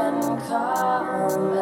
my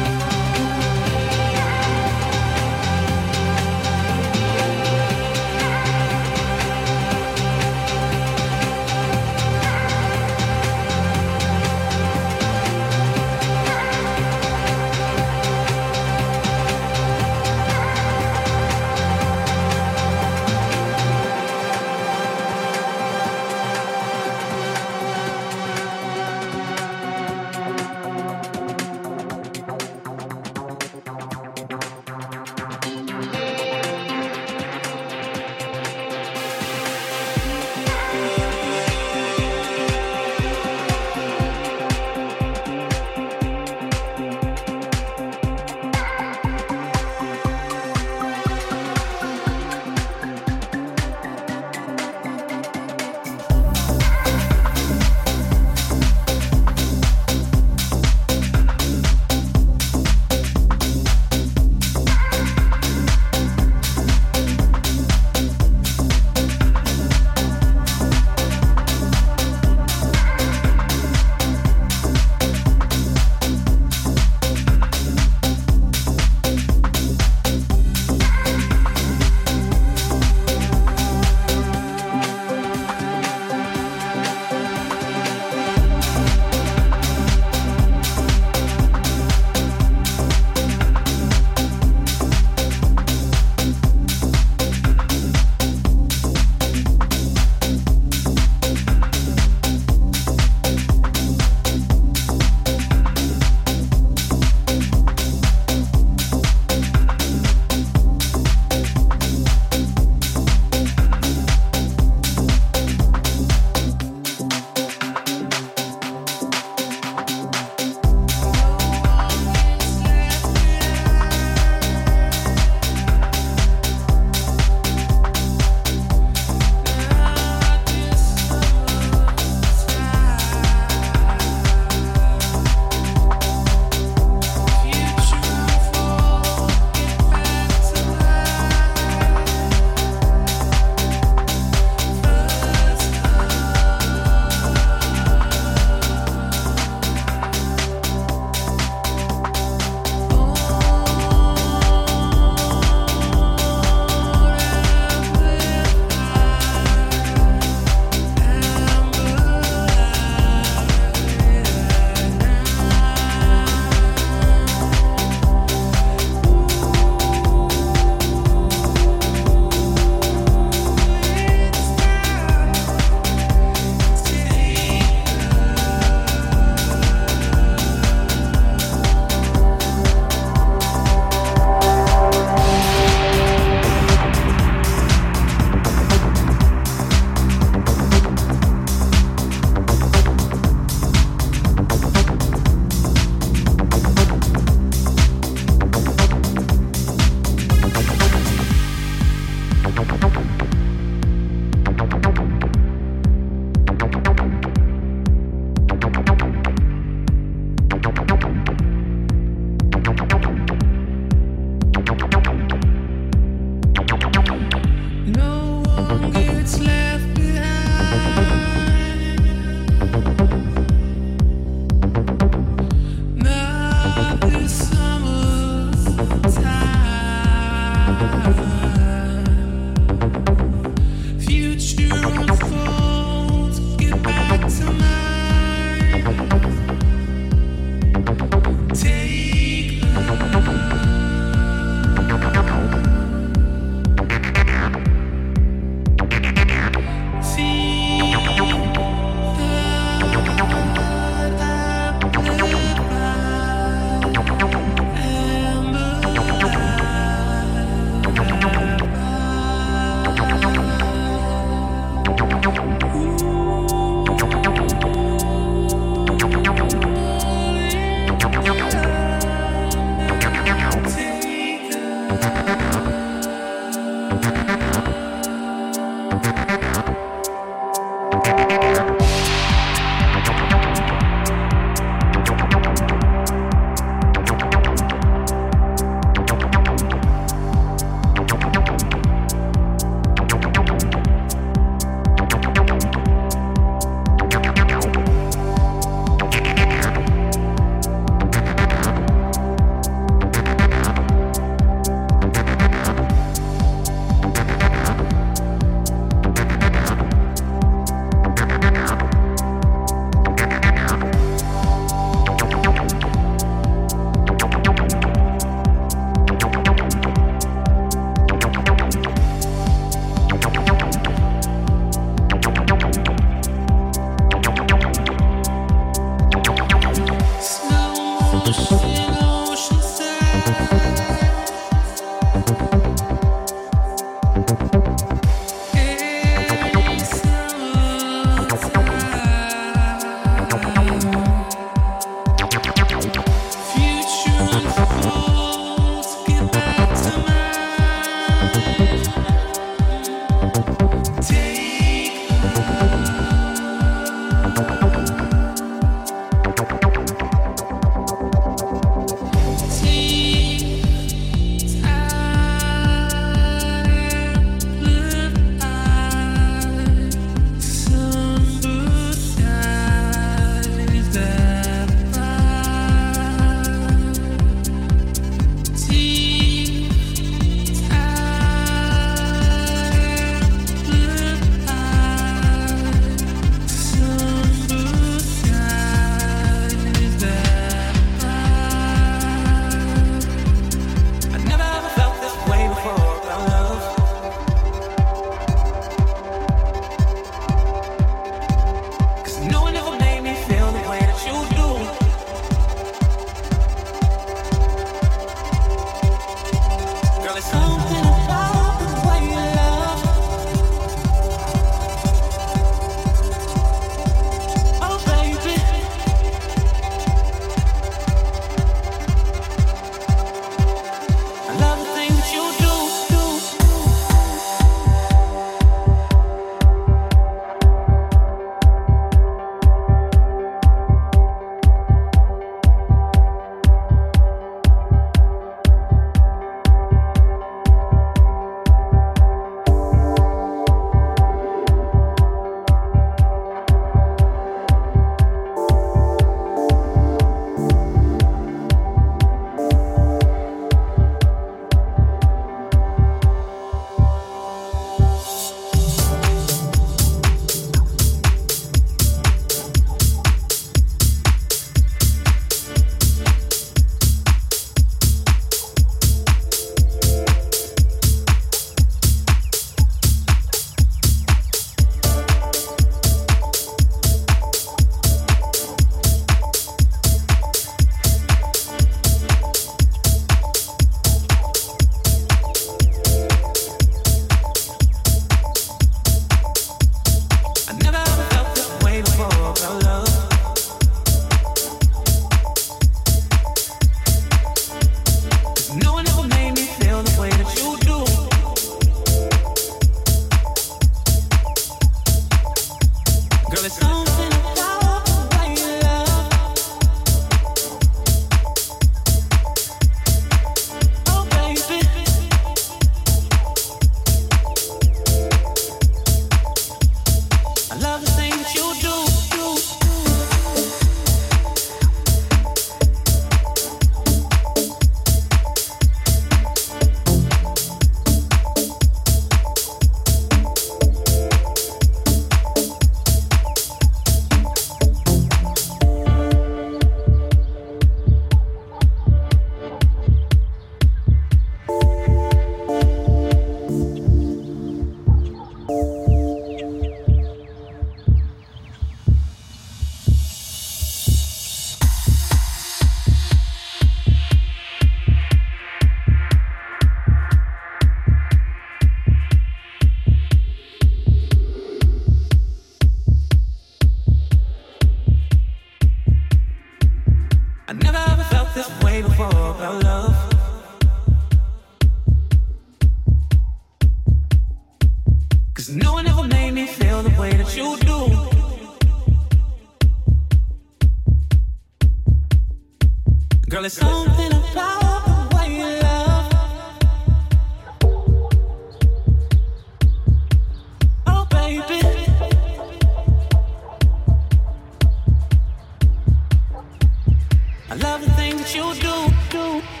I love the things that you do. do.